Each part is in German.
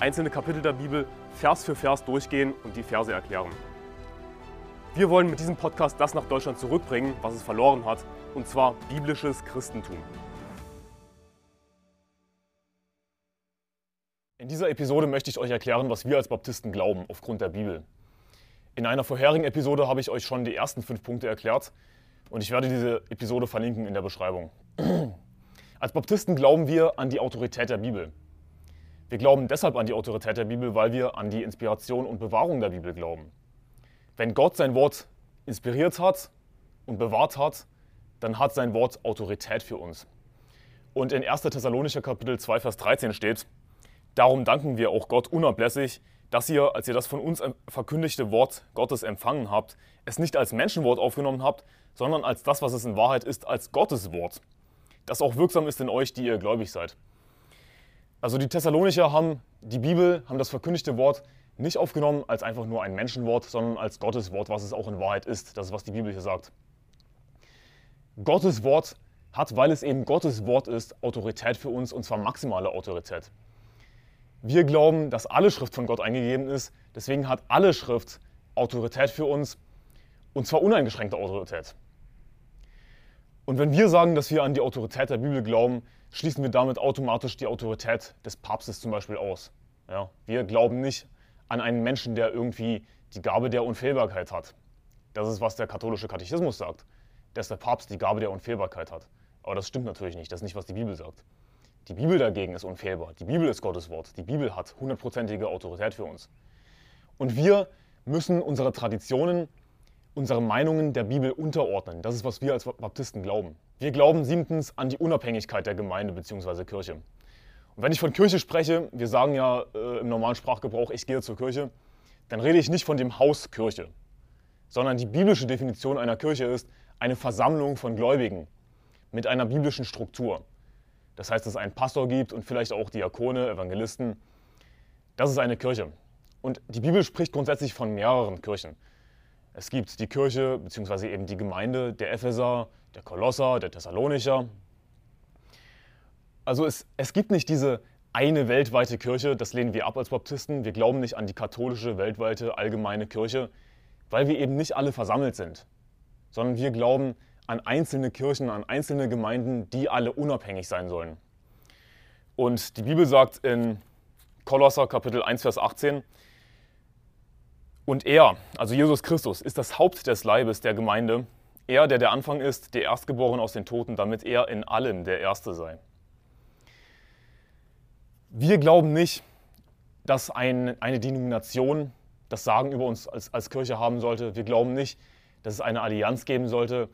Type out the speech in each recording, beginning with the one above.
einzelne Kapitel der Bibel Vers für Vers durchgehen und die Verse erklären. Wir wollen mit diesem Podcast das nach Deutschland zurückbringen, was es verloren hat, und zwar biblisches Christentum. In dieser Episode möchte ich euch erklären, was wir als Baptisten glauben aufgrund der Bibel. In einer vorherigen Episode habe ich euch schon die ersten fünf Punkte erklärt und ich werde diese Episode verlinken in der Beschreibung. Als Baptisten glauben wir an die Autorität der Bibel. Wir glauben deshalb an die Autorität der Bibel, weil wir an die Inspiration und Bewahrung der Bibel glauben. Wenn Gott sein Wort inspiriert hat und bewahrt hat, dann hat sein Wort Autorität für uns. Und in 1. Thessalonicher Kapitel 2, Vers 13 steht, Darum danken wir auch Gott unablässig, dass ihr, als ihr das von uns verkündigte Wort Gottes empfangen habt, es nicht als Menschenwort aufgenommen habt, sondern als das, was es in Wahrheit ist, als Gottes Wort das auch wirksam ist in euch, die ihr gläubig seid. Also die Thessalonicher haben die Bibel, haben das verkündigte Wort nicht aufgenommen als einfach nur ein Menschenwort, sondern als Gottes Wort, was es auch in Wahrheit ist. Das ist, was die Bibel hier sagt. Gottes Wort hat, weil es eben Gottes Wort ist, Autorität für uns und zwar maximale Autorität. Wir glauben, dass alle Schrift von Gott eingegeben ist, deswegen hat alle Schrift Autorität für uns und zwar uneingeschränkte Autorität. Und wenn wir sagen, dass wir an die Autorität der Bibel glauben, schließen wir damit automatisch die Autorität des Papstes zum Beispiel aus. Ja, wir glauben nicht an einen Menschen, der irgendwie die Gabe der Unfehlbarkeit hat. Das ist, was der katholische Katechismus sagt, dass der Papst die Gabe der Unfehlbarkeit hat. Aber das stimmt natürlich nicht, das ist nicht, was die Bibel sagt. Die Bibel dagegen ist unfehlbar. Die Bibel ist Gottes Wort. Die Bibel hat hundertprozentige Autorität für uns. Und wir müssen unsere Traditionen unsere Meinungen der Bibel unterordnen. Das ist, was wir als Baptisten glauben. Wir glauben siebtens an die Unabhängigkeit der Gemeinde bzw. Kirche. Und wenn ich von Kirche spreche, wir sagen ja äh, im normalen Sprachgebrauch, ich gehe zur Kirche, dann rede ich nicht von dem Haus Kirche, sondern die biblische Definition einer Kirche ist eine Versammlung von Gläubigen mit einer biblischen Struktur. Das heißt, dass es einen Pastor gibt und vielleicht auch Diakone, Evangelisten. Das ist eine Kirche. Und die Bibel spricht grundsätzlich von mehreren Kirchen. Es gibt die Kirche bzw. eben die Gemeinde der Epheser, der Kolosser, der Thessalonicher. Also es, es gibt nicht diese eine weltweite Kirche, das lehnen wir ab als Baptisten. Wir glauben nicht an die katholische, weltweite, allgemeine Kirche, weil wir eben nicht alle versammelt sind, sondern wir glauben an einzelne Kirchen, an einzelne Gemeinden, die alle unabhängig sein sollen. Und die Bibel sagt in Kolosser Kapitel 1, Vers 18, und er, also Jesus Christus, ist das Haupt des Leibes der Gemeinde. Er, der der Anfang ist, der Erstgeborene aus den Toten, damit er in allem der Erste sei. Wir glauben nicht, dass ein, eine Denomination das Sagen über uns als, als Kirche haben sollte. Wir glauben nicht, dass es eine Allianz geben sollte.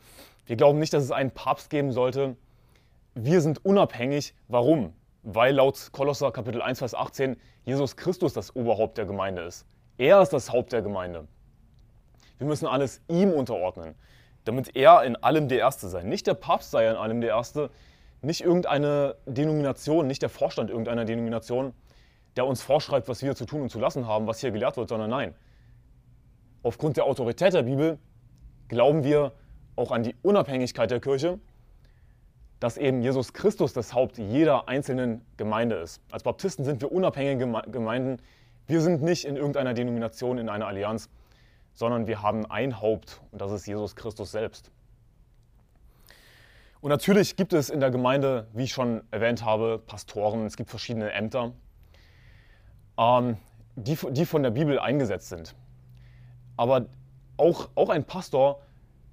Wir glauben nicht, dass es einen Papst geben sollte. Wir sind unabhängig. Warum? Weil laut Kolosser Kapitel 1, Vers 18 Jesus Christus das Oberhaupt der Gemeinde ist. Er ist das Haupt der Gemeinde. Wir müssen alles ihm unterordnen, damit er in allem der Erste sei. Nicht der Papst sei in allem der Erste, nicht irgendeine Denomination, nicht der Vorstand irgendeiner Denomination, der uns vorschreibt, was wir zu tun und zu lassen haben, was hier gelehrt wird, sondern nein. Aufgrund der Autorität der Bibel glauben wir auch an die Unabhängigkeit der Kirche, dass eben Jesus Christus das Haupt jeder einzelnen Gemeinde ist. Als Baptisten sind wir unabhängige Gemeinden, wir sind nicht in irgendeiner Denomination, in einer Allianz, sondern wir haben ein Haupt und das ist Jesus Christus selbst. Und natürlich gibt es in der Gemeinde, wie ich schon erwähnt habe, Pastoren, es gibt verschiedene Ämter, ähm, die, die von der Bibel eingesetzt sind. Aber auch, auch ein Pastor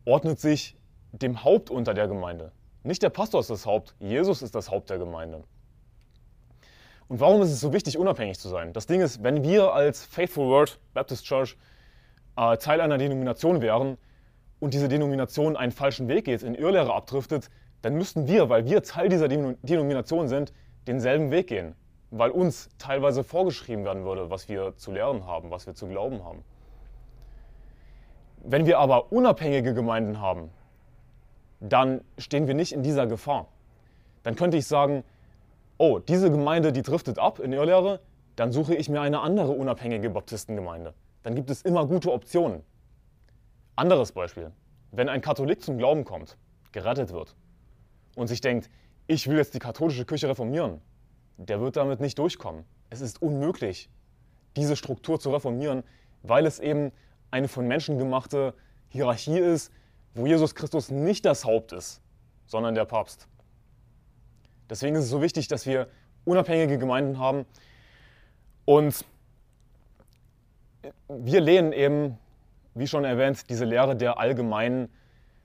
ordnet sich dem Haupt unter der Gemeinde. Nicht der Pastor ist das Haupt, Jesus ist das Haupt der Gemeinde. Und warum ist es so wichtig, unabhängig zu sein? Das Ding ist, wenn wir als Faithful Word Baptist Church äh, Teil einer Denomination wären und diese Denomination einen falschen Weg geht, in Irrlehre abdriftet, dann müssten wir, weil wir Teil dieser Denomination sind, denselben Weg gehen. weil uns teilweise vorgeschrieben werden würde, was wir zu lernen haben, was wir zu glauben haben. Wenn wir aber unabhängige Gemeinden haben, dann stehen wir nicht in dieser Gefahr. Dann könnte ich sagen, oh, diese Gemeinde, die driftet ab in Irrlehre, dann suche ich mir eine andere unabhängige Baptistengemeinde. Dann gibt es immer gute Optionen. Anderes Beispiel. Wenn ein Katholik zum Glauben kommt, gerettet wird und sich denkt, ich will jetzt die katholische Kirche reformieren, der wird damit nicht durchkommen. Es ist unmöglich, diese Struktur zu reformieren, weil es eben eine von Menschen gemachte Hierarchie ist, wo Jesus Christus nicht das Haupt ist, sondern der Papst. Deswegen ist es so wichtig, dass wir unabhängige Gemeinden haben und wir lehnen eben, wie schon erwähnt, diese Lehre der allgemeinen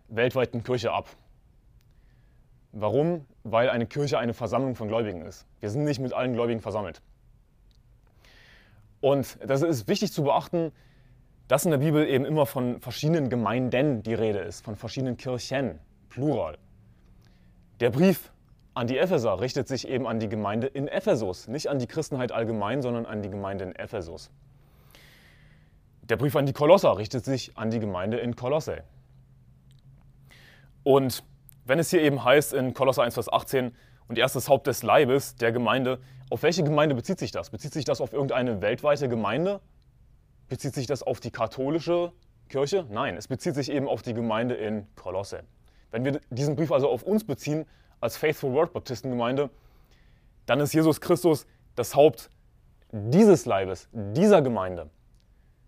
weltweiten Kirche ab. Warum? Weil eine Kirche eine Versammlung von Gläubigen ist. Wir sind nicht mit allen Gläubigen versammelt. Und das ist wichtig zu beachten, dass in der Bibel eben immer von verschiedenen Gemeinden die Rede ist, von verschiedenen Kirchen, plural. Der Brief an die Epheser richtet sich eben an die Gemeinde in Ephesus, nicht an die Christenheit allgemein, sondern an die Gemeinde in Ephesus. Der Brief an die Kolosser richtet sich an die Gemeinde in Kolosse. Und wenn es hier eben heißt in Kolosser 1, Vers 18, und erstes Haupt des Leibes der Gemeinde, auf welche Gemeinde bezieht sich das? Bezieht sich das auf irgendeine weltweite Gemeinde? Bezieht sich das auf die katholische Kirche? Nein, es bezieht sich eben auf die Gemeinde in Kolosse. Wenn wir diesen Brief also auf uns beziehen, als Faithful Word Baptistengemeinde, dann ist Jesus Christus das Haupt dieses Leibes, dieser Gemeinde.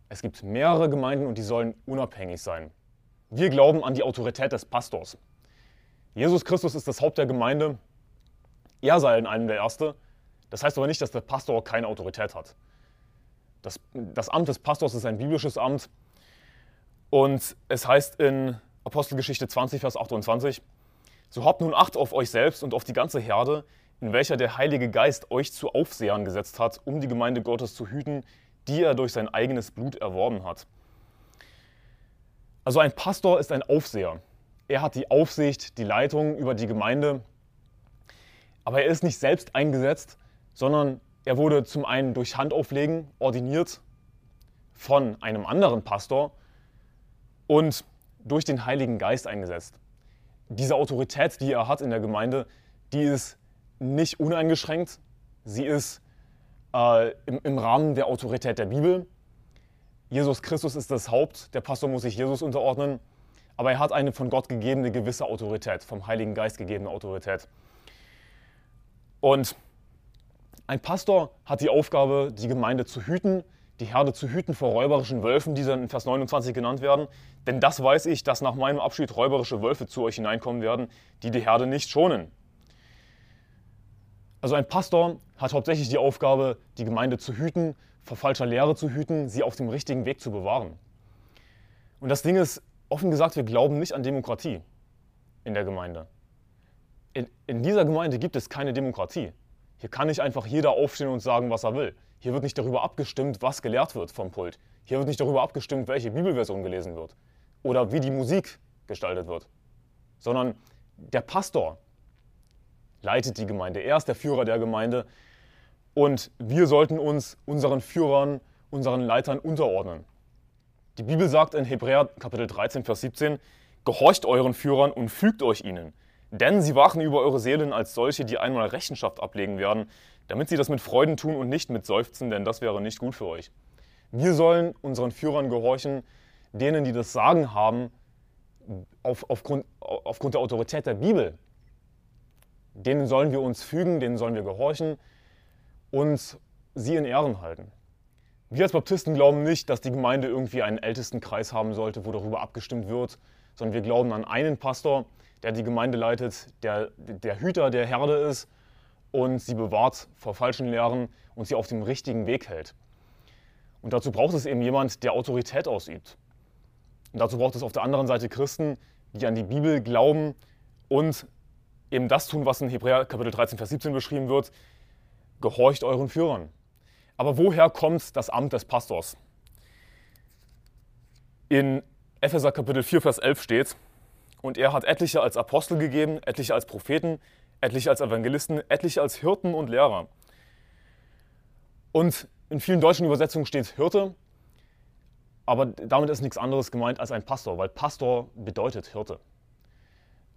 Es gibt mehrere Gemeinden und die sollen unabhängig sein. Wir glauben an die Autorität des Pastors. Jesus Christus ist das Haupt der Gemeinde. Er sei in allem der Erste. Das heißt aber nicht, dass der Pastor keine Autorität hat. Das, das Amt des Pastors ist ein biblisches Amt. Und es heißt in Apostelgeschichte 20, Vers 28, so habt nun Acht auf euch selbst und auf die ganze Herde, in welcher der Heilige Geist euch zu Aufsehern gesetzt hat, um die Gemeinde Gottes zu hüten, die er durch sein eigenes Blut erworben hat. Also ein Pastor ist ein Aufseher. Er hat die Aufsicht, die Leitung über die Gemeinde. Aber er ist nicht selbst eingesetzt, sondern er wurde zum einen durch Handauflegen ordiniert von einem anderen Pastor und durch den Heiligen Geist eingesetzt. Diese Autorität, die er hat in der Gemeinde, die ist nicht uneingeschränkt. Sie ist äh, im, im Rahmen der Autorität der Bibel. Jesus Christus ist das Haupt, der Pastor muss sich Jesus unterordnen aber er hat eine von Gott gegebene gewisse Autorität, vom Heiligen Geist gegebene Autorität. Und ein Pastor hat die Aufgabe, die Gemeinde zu hüten, die Herde zu hüten vor räuberischen Wölfen, die dann in Vers 29 genannt werden. Denn das weiß ich, dass nach meinem Abschied räuberische Wölfe zu euch hineinkommen werden, die die Herde nicht schonen. Also ein Pastor hat hauptsächlich die Aufgabe, die Gemeinde zu hüten, vor falscher Lehre zu hüten, sie auf dem richtigen Weg zu bewahren. Und das Ding ist, offen gesagt, wir glauben nicht an Demokratie in der Gemeinde. In, in, dieser Gemeinde gibt es keine Demokratie. Hier kann nicht einfach jeder aufstehen und sagen, was er will. Hier wird nicht darüber abgestimmt, was gelehrt wird vom Pult. Hier wird nicht darüber abgestimmt, welche Bibelversion gelesen wird oder wie die Musik gestaltet wird, sondern der Pastor leitet die Gemeinde. Er ist der Führer der Gemeinde und wir sollten uns unseren Führern, unseren Leitern unterordnen. Die Bibel sagt in Hebräer Kapitel 13, Vers 17, Gehorcht euren Führern und fügt euch ihnen, denn sie wachen über eure Seelen als solche, die einmal Rechenschaft ablegen werden, damit sie das mit Freuden tun und nicht mit Seufzen, denn das wäre nicht gut für euch. Wir sollen unseren Führern gehorchen, denen, die das Sagen haben, auf, aufgrund, aufgrund der Autorität der Bibel. Denen sollen wir uns fügen, denen sollen wir gehorchen und sie in Ehren halten. Wir als Baptisten glauben nicht, dass die Gemeinde irgendwie einen Ältestenkreis haben sollte, wo darüber abgestimmt wird, sondern wir glauben an einen Pastor, der die Gemeinde leitet, der der Hüter der Herde ist und sie bewahrt vor falschen Lehren und sie auf dem richtigen Weg hält. Und dazu braucht es eben jemand, der Autorität ausübt. Und dazu braucht es auf der anderen Seite Christen, die an die Bibel glauben und eben das tun, was in Hebräer Kapitel 13, Vers 17 beschrieben wird. Gehorcht euren Führern. Aber woher kommt das Amt des Pastors? In Epheser Kapitel 4, Vers 11 steht, und er hat etliche als Apostel gegeben, etliche als Propheten, etliche als Evangelisten, etliche als Hirten und Lehrer. Und in vielen deutschen Übersetzungen steht Hirte, aber damit ist nichts anderes gemeint als ein Pastor, weil Pastor bedeutet Hirte.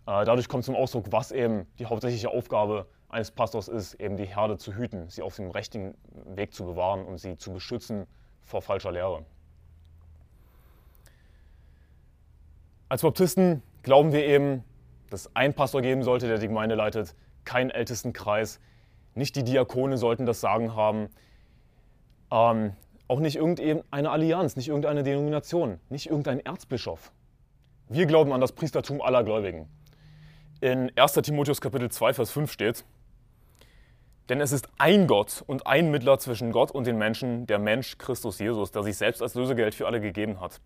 Äh, dadurch kommt zum Ausdruck, was eben die hauptsächliche Aufgabe eines Pastors ist, eben die Herde zu hüten, sie auf dem rechten Weg zu bewahren und sie zu beschützen vor falscher Lehre. Als Baptisten glauben wir eben, dass einen Pastor geben sollte, der die Gemeinde leitet, keinen Ältestenkreis, nicht die Diakone sollten das Sagen haben, ähm, auch nicht irgendeine Allianz, nicht irgendeine Denomination, nicht irgendein Erzbischof. Wir glauben an das Priestertum aller Gläubigen. In 1. Timotheus Kapitel 2, Vers 5 steht, denn es ist ein Gott und ein Mittler zwischen Gott und den Menschen, der Mensch Christus Jesus, der sich selbst als Lösegeld für alle gegeben hat.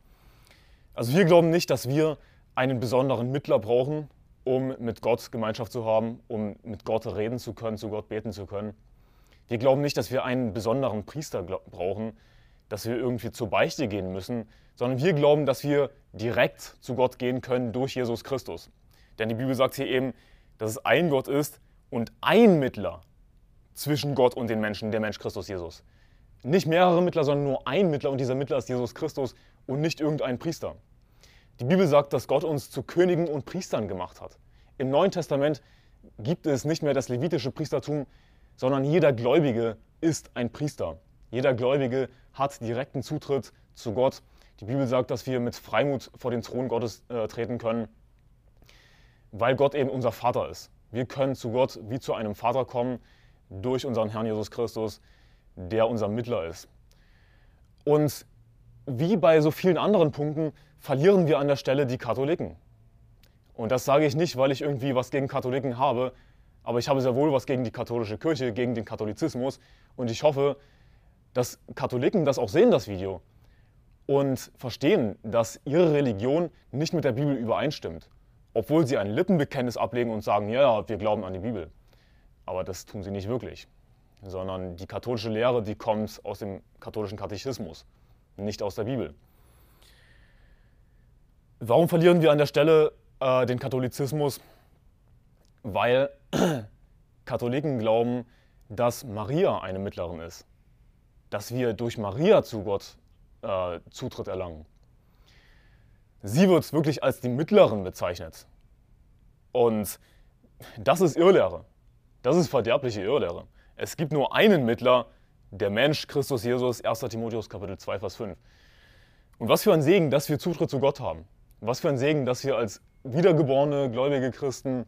Also wir glauben nicht, dass wir einen besonderen Mittler brauchen, um mit Gott Gemeinschaft zu haben, um mit Gott reden zu können, zu Gott beten zu können. Wir glauben nicht, dass wir einen besonderen Priester brauchen, dass wir irgendwie zur Beichte gehen müssen, sondern wir glauben, dass wir direkt zu Gott gehen können durch Jesus Christus. Denn die Bibel sagt hier eben, dass es ein Gott ist und ein Mittler zwischen Gott und den Menschen, der Mensch Christus Jesus. Nicht mehrere Mittler, sondern nur ein Mittler und dieser Mittler ist Jesus Christus und nicht irgendein Priester. Die Bibel sagt, dass Gott uns zu Königen und Priestern gemacht hat. Im Neuen Testament gibt es nicht mehr das levitische Priestertum, sondern jeder Gläubige ist ein Priester. Jeder Gläubige hat direkten Zutritt zu Gott. Die Bibel sagt, dass wir mit Freimut vor den Thron Gottes äh, treten können, weil Gott eben unser Vater ist. Wir können zu Gott wie zu einem Vater kommen durch unseren Herrn Jesus Christus, der unser Mittler ist. Und wie bei so vielen anderen Punkten verlieren wir an der Stelle die Katholiken. Und das sage ich nicht, weil ich irgendwie was gegen Katholiken habe, aber ich habe sehr wohl was gegen die katholische Kirche, gegen den Katholizismus. Und ich hoffe, dass Katholiken das auch sehen, das Video, und verstehen, dass ihre Religion nicht mit der Bibel übereinstimmt. Obwohl sie ein Lippenbekenntnis ablegen und sagen, ja, wir glauben an die Bibel. Aber das tun sie nicht wirklich. Sondern die katholische Lehre, die kommt aus dem katholischen Katechismus, nicht aus der Bibel. Warum verlieren wir an der Stelle äh, den Katholizismus? Weil Katholiken glauben, dass Maria eine Mittlerin ist. Dass wir durch Maria zu Gott äh, Zutritt erlangen. Sie wird wirklich als die Mittlerin bezeichnet. Und das ist Irrlehre. Das ist verderbliche Irrlehre. Es gibt nur einen Mittler, der Mensch, Christus Jesus, 1. Timotheus Kapitel 2, Vers 5. Und was für ein Segen, dass wir Zutritt zu Gott haben. Was für ein Segen, dass wir als wiedergeborene, gläubige Christen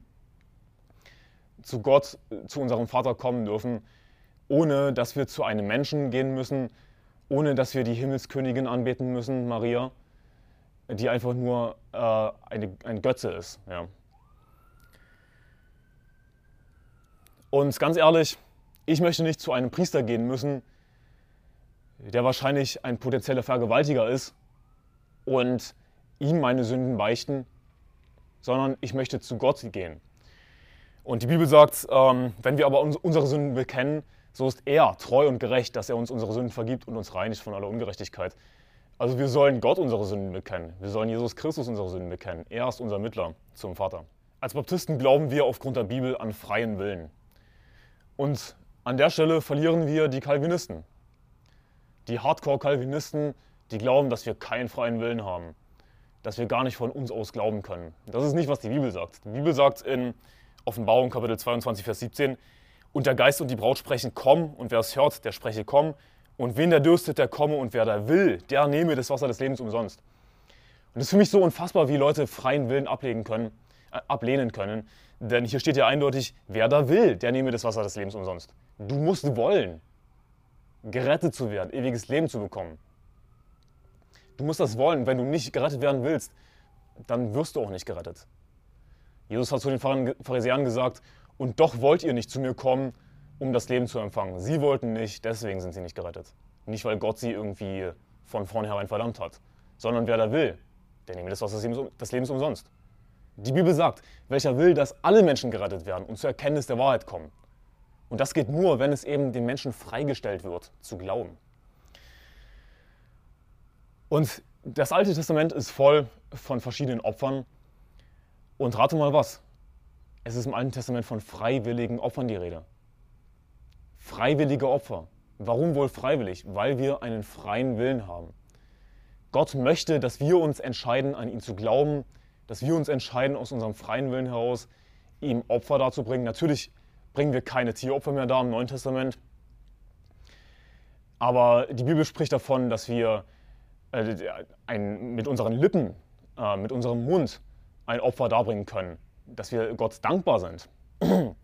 zu Gott, zu unserem Vater kommen dürfen, ohne dass wir zu einem Menschen gehen müssen, ohne dass wir die Himmelskönigin anbeten müssen, Maria, die einfach nur äh, eine, ein Götze ist. Ja. Und ganz ehrlich, ich möchte nicht zu einem Priester gehen müssen, der wahrscheinlich ein potenzieller Vergewaltiger ist und ihm meine Sünden beichten, sondern ich möchte zu Gott gehen. Und die Bibel sagt, ähm, wenn wir aber uns, unsere Sünden bekennen, so ist er treu und gerecht, dass er uns unsere Sünden vergibt und uns reinigt von aller Ungerechtigkeit. Also wir sollen Gott unsere Sünden bekennen. Wir sollen Jesus Christus unsere Sünden bekennen. Er ist unser Mittler zum Vater. Als Baptisten glauben wir aufgrund der Bibel an freien Willen. Und an der Stelle verlieren wir die Calvinisten. Die Hardcore-Calvinisten, die glauben, dass wir keinen freien Willen haben. Dass wir gar nicht von uns aus glauben können. Das ist nicht, was die Bibel sagt. Die Bibel sagt in Offenbarung Kapitel 22, Vers 17, und der Geist und die Braut sprechen, komm, und wer es hört, der spreche, komm. Und wen der dürstet, der komme, und wer da will, der nehme das Wasser des Lebens umsonst. Und das ist für mich so unfassbar, wie Leute freien Willen ablegen können, äh, ablehnen können. Denn hier steht ja eindeutig, wer da will, der nehme das Wasser des Lebens umsonst. Du musst wollen, gerettet zu werden, ewiges Leben zu bekommen. Du musst das wollen. Wenn du nicht gerettet werden willst, dann wirst du auch nicht gerettet. Jesus hat zu den Pharisäern gesagt, und doch wollt ihr nicht zu mir kommen, um das Leben zu empfangen. Sie wollten nicht, deswegen sind sie nicht gerettet. Nicht, weil Gott sie irgendwie von vornherein verdammt hat, sondern wer da will, der nehme das Wasser des Lebens umsonst. Die Bibel sagt, welcher will, dass alle Menschen gerettet werden und zur Erkenntnis der Wahrheit kommen. Und das geht nur, wenn es eben den Menschen freigestellt wird, zu glauben. Und das Alte Testament ist voll von verschiedenen Opfern. Und rate mal was. Es ist im Alten Testament von freiwilligen Opfern die Rede. Freiwillige Opfer. Warum wohl freiwillig? Weil wir einen freien Willen haben. Gott möchte, dass wir uns entscheiden, an ihn zu glauben, dass wir uns entscheiden, aus unserem freien Willen heraus ihm Opfer darzubringen. Natürlich bringen wir keine Tieropfer mehr dar im Neuen Testament. Aber die Bibel spricht davon, dass wir äh, ein, mit unseren Lippen, äh, mit unserem Mund ein Opfer darbringen können, dass wir Gott dankbar sind.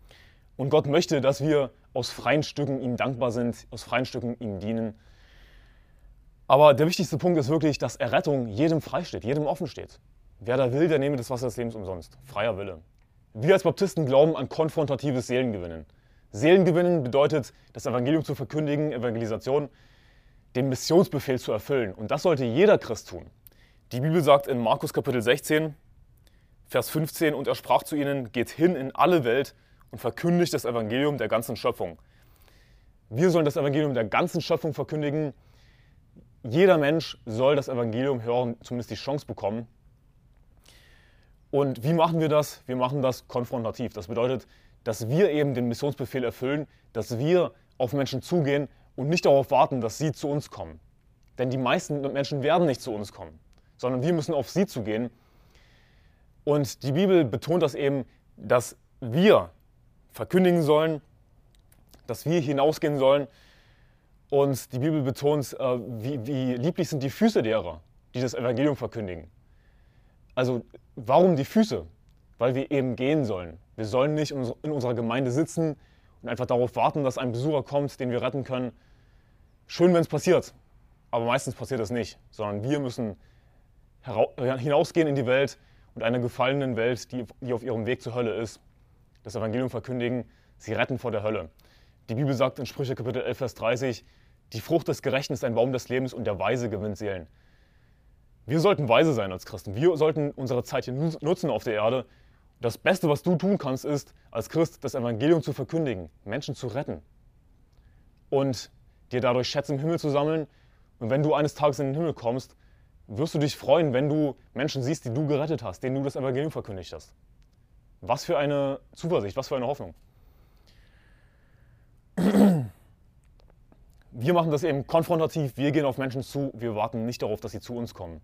Und Gott möchte, dass wir aus freien Stücken ihm dankbar sind, aus freien Stücken ihm dienen. Aber der wichtigste Punkt ist wirklich, dass Errettung jedem freisteht, jedem offen steht. Wer da will, der nehme das Wasser des Lebens umsonst. Freier Wille. Wir als Baptisten glauben an konfrontatives Seelengewinnen. Seelengewinnen bedeutet, das Evangelium zu verkündigen, Evangelisation, den Missionsbefehl zu erfüllen. Und das sollte jeder Christ tun. Die Bibel sagt in Markus Kapitel 16, Vers 15, und er sprach zu ihnen, geht hin in alle Welt und verkündigt das Evangelium der ganzen Schöpfung. Wir sollen das Evangelium der ganzen Schöpfung verkündigen. Jeder Mensch soll das Evangelium hören, zumindest die Chance bekommen. Und wie machen wir das? Wir machen das konfrontativ. Das bedeutet, dass wir eben den Missionsbefehl erfüllen, dass wir auf Menschen zugehen und nicht darauf warten, dass sie zu uns kommen. Denn die meisten Menschen werden nicht zu uns kommen, sondern wir müssen auf sie zugehen. Und die Bibel betont das eben, dass wir verkündigen sollen, dass wir hinausgehen sollen. Und die Bibel betont, äh, wie, wie lieblich sind die Füße derer, die das Evangelium verkündigen. Also warum die Füße? Weil wir eben gehen sollen. Wir sollen nicht in unserer Gemeinde sitzen und einfach darauf warten, dass ein Besucher kommt, den wir retten können. Schön, wenn es passiert, aber meistens passiert es nicht, sondern wir müssen hinausgehen in die Welt und einer gefallenen Welt, die, die auf ihrem Weg zur Hölle ist, das Evangelium verkündigen, sie retten vor der Hölle. Die Bibel sagt in Sprüche Kapitel 11, Vers 30, die Frucht des Gerechten ist ein Baum des Lebens und der Weise gewinnt Seelen. Wir sollten weise sein als Christen. Wir sollten unsere Zeit hier nutzen auf der Erde, das Beste, was du tun kannst, ist, als Christ das Evangelium zu verkündigen, Menschen zu retten und dir dadurch Schätze im Himmel zu sammeln. Und wenn du eines Tages in den Himmel kommst, wirst du dich freuen, wenn du Menschen siehst, die du gerettet hast, denen du das Evangelium verkündigt hast. Was für eine Zuversicht, was für eine Hoffnung. Wir machen das eben konfrontativ, wir gehen auf Menschen zu, wir warten nicht darauf, dass sie zu uns kommen.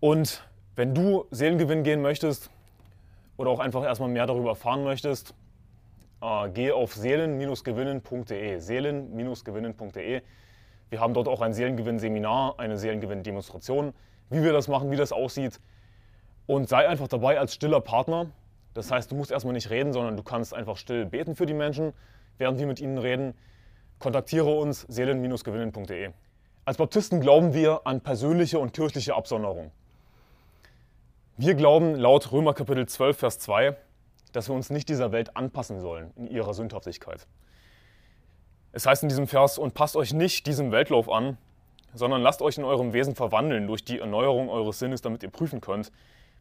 Und wenn du Seelengewinn gehen möchtest oder auch einfach erstmal mehr darüber erfahren möchtest, äh, geh auf seelen-gewinnen.de. Seelen-gewinnen.de. Wir haben dort auch ein Seelengewinn-Seminar, eine Seelengewinn-Demonstration, wie wir das machen, wie das aussieht. Und sei einfach dabei als stiller Partner. Das heißt, du musst erstmal nicht reden, sondern du kannst einfach still beten für die Menschen, während wir mit ihnen reden. Kontaktiere uns seelen-gewinnen.de. Als Baptisten glauben wir an persönliche und kirchliche Absonderung. Wir glauben laut Römer Kapitel 12, Vers 2, dass wir uns nicht dieser Welt anpassen sollen in ihrer Sündhaftigkeit. Es heißt in diesem Vers, und passt euch nicht diesem Weltlauf an, sondern lasst euch in eurem Wesen verwandeln durch die Erneuerung eures Sinnes, damit ihr prüfen könnt,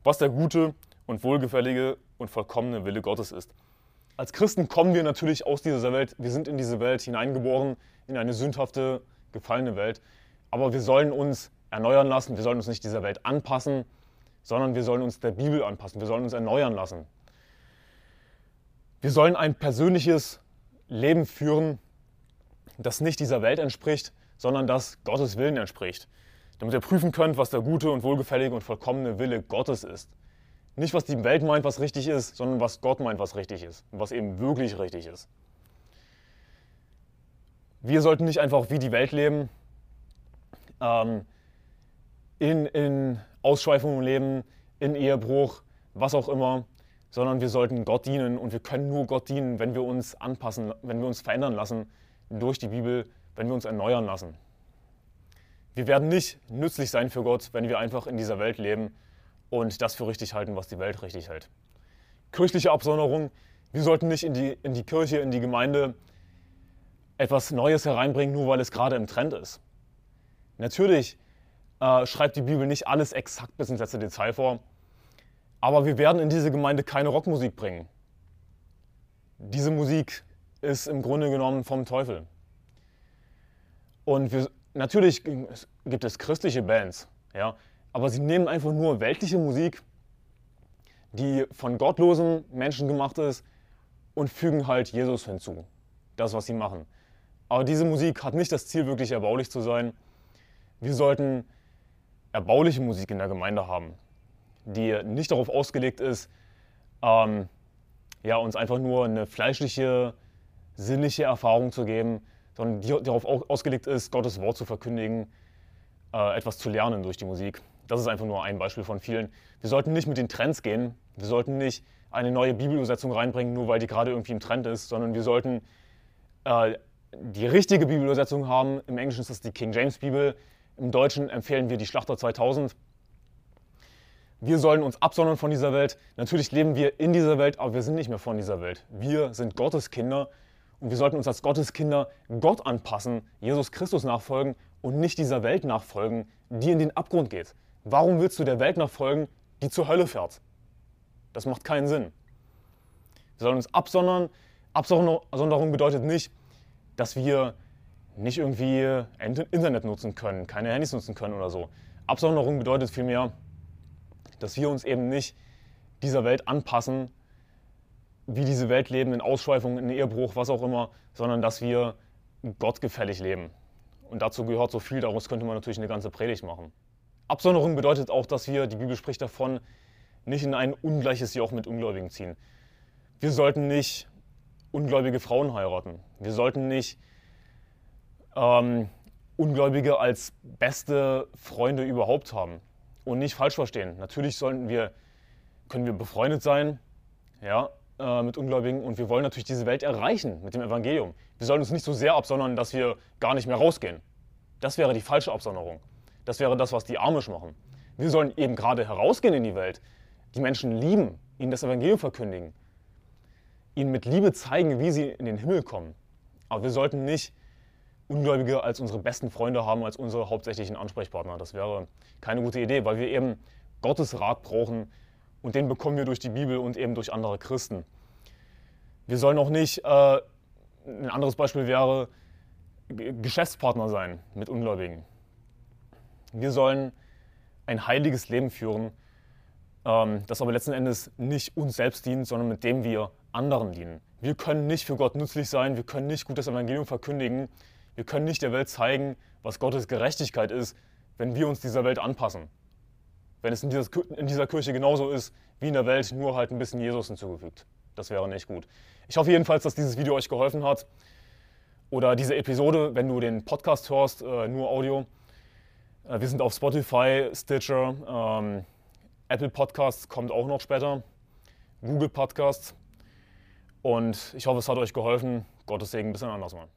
was der gute und wohlgefällige und vollkommene Wille Gottes ist. Als Christen kommen wir natürlich aus dieser Welt, wir sind in diese Welt hineingeboren, in eine sündhafte, gefallene Welt, aber wir sollen uns erneuern lassen, wir sollen uns nicht dieser Welt anpassen, sondern wir sollen uns der Bibel anpassen, wir sollen uns erneuern lassen. Wir sollen ein persönliches Leben führen, das nicht dieser Welt entspricht, sondern das Gottes Willen entspricht. Damit ihr prüfen könnt, was der gute und wohlgefällige und vollkommene Wille Gottes ist. Nicht, was die Welt meint, was richtig ist, sondern was Gott meint, was richtig ist. Und was eben wirklich richtig ist. Wir sollten nicht einfach wie die Welt leben, ähm, in, in Ausschweifungen leben, in Ehebruch, was auch immer, sondern wir sollten Gott dienen und wir können nur Gott dienen, wenn wir uns anpassen, wenn wir uns verändern lassen durch die Bibel, wenn wir uns erneuern lassen. Wir werden nicht nützlich sein für Gott, wenn wir einfach in dieser Welt leben und das für richtig halten, was die Welt richtig hält. Kirchliche Absonderung, wir sollten nicht in die, in die Kirche, in die Gemeinde etwas Neues hereinbringen, nur weil es gerade im Trend ist. Natürlich äh, schreibt die Bibel nicht alles exakt bis ins letzte Detail vor. Aber wir werden in diese Gemeinde keine Rockmusik bringen. Diese Musik ist im Grunde genommen vom Teufel. Und wir, natürlich gibt es christliche Bands, ja, aber sie nehmen einfach nur weltliche Musik, die von gottlosen Menschen gemacht ist, und fügen halt Jesus hinzu. das, was sie machen. Aber diese Musik hat nicht das Ziel, wirklich erbaulich zu sein. Wir sollten erbauliche Musik in der Gemeinde haben, die nicht darauf ausgelegt ist, ähm, ja, uns einfach nur eine fleischliche, sinnliche Erfahrung zu geben, sondern die darauf ausgelegt ist, Gottes Wort zu verkündigen, äh, etwas zu lernen durch die Musik. Das ist einfach nur ein Beispiel von vielen. Wir sollten nicht mit den Trends gehen. Wir sollten nicht eine neue Bibelübersetzung reinbringen, nur weil die gerade irgendwie im Trend ist, sondern wir sollten äh, die richtige Bibelübersetzung haben. Im Englischen ist das die King James Bibel. Im Deutschen empfehlen wir die Schlachter 2000. Wir sollen uns absondern von dieser Welt. Natürlich leben wir in dieser Welt, aber wir sind nicht mehr von dieser Welt. Wir sind Gottes Kinder und wir sollten uns als Gottes Kinder Gott anpassen, Jesus Christus nachfolgen und nicht dieser Welt nachfolgen, die in den Abgrund geht. Warum willst du der Welt nachfolgen, die zur Hölle fährt? Das macht keinen Sinn. Wir sollen uns absondern. Absonderung bedeutet nicht, dass wir nicht irgendwie Internet nutzen können, keine Handys nutzen können oder so. Absonderung bedeutet vielmehr, dass wir uns eben nicht dieser Welt anpassen, wie diese Welt leben, in Ausschweifungen, in Ehebruch, was auch immer, sondern dass wir gottgefällig leben. Und dazu gehört so viel, daraus könnte man natürlich eine ganze Predigt machen. Absonderung bedeutet auch, dass wir, die Bibel spricht davon, nicht in ein ungleiches Joch mit Ungläubigen ziehen. Wir sollten nicht ungläubige Frauen heiraten. Wir sollten nicht ähm, Ungläubige als beste Freunde überhaupt haben. Und nicht falsch verstehen. Natürlich sollten wir, können wir befreundet sein ja, äh, mit Ungläubigen und wir wollen natürlich diese Welt erreichen mit dem Evangelium. Wir sollen uns nicht so sehr absondern, dass wir gar nicht mehr rausgehen. Das wäre die falsche Absonderung. Das wäre das, was die Amish machen. Wir sollen eben gerade herausgehen in die Welt, die Menschen lieben, ihnen das Evangelium verkündigen, ihnen mit Liebe zeigen, wie sie in den Himmel kommen. Aber wir sollten nicht Ungläubige als unsere besten Freunde haben, als unsere hauptsächlichen Ansprechpartner. Das wäre keine gute Idee, weil wir eben Gottes Rat brauchen und den bekommen wir durch die Bibel und eben durch andere Christen. Wir sollen auch nicht, äh, ein anderes Beispiel wäre, Geschäftspartner sein mit Ungläubigen. Wir sollen ein heiliges Leben führen, ähm, das aber letzten Endes nicht uns selbst dient, sondern mit dem wir anderen dienen. Wir können nicht für Gott nützlich sein, wir können nicht gutes Evangelium verkündigen, wir können nicht der Welt zeigen, was Gottes Gerechtigkeit ist, wenn wir uns dieser Welt anpassen. Wenn es in dieser, in dieser Kirche genauso ist wie in der Welt, nur halt ein bisschen Jesus hinzugefügt. Das wäre nicht gut. Ich hoffe jedenfalls, dass dieses Video euch geholfen hat. Oder diese Episode, wenn du den Podcast hörst, äh, nur Audio. Äh, wir sind auf Spotify, Stitcher, ähm, Apple Podcasts kommt auch noch später, Google Podcasts. Und ich hoffe, es hat euch geholfen. Gottes Segen, bis ein anderes Mal.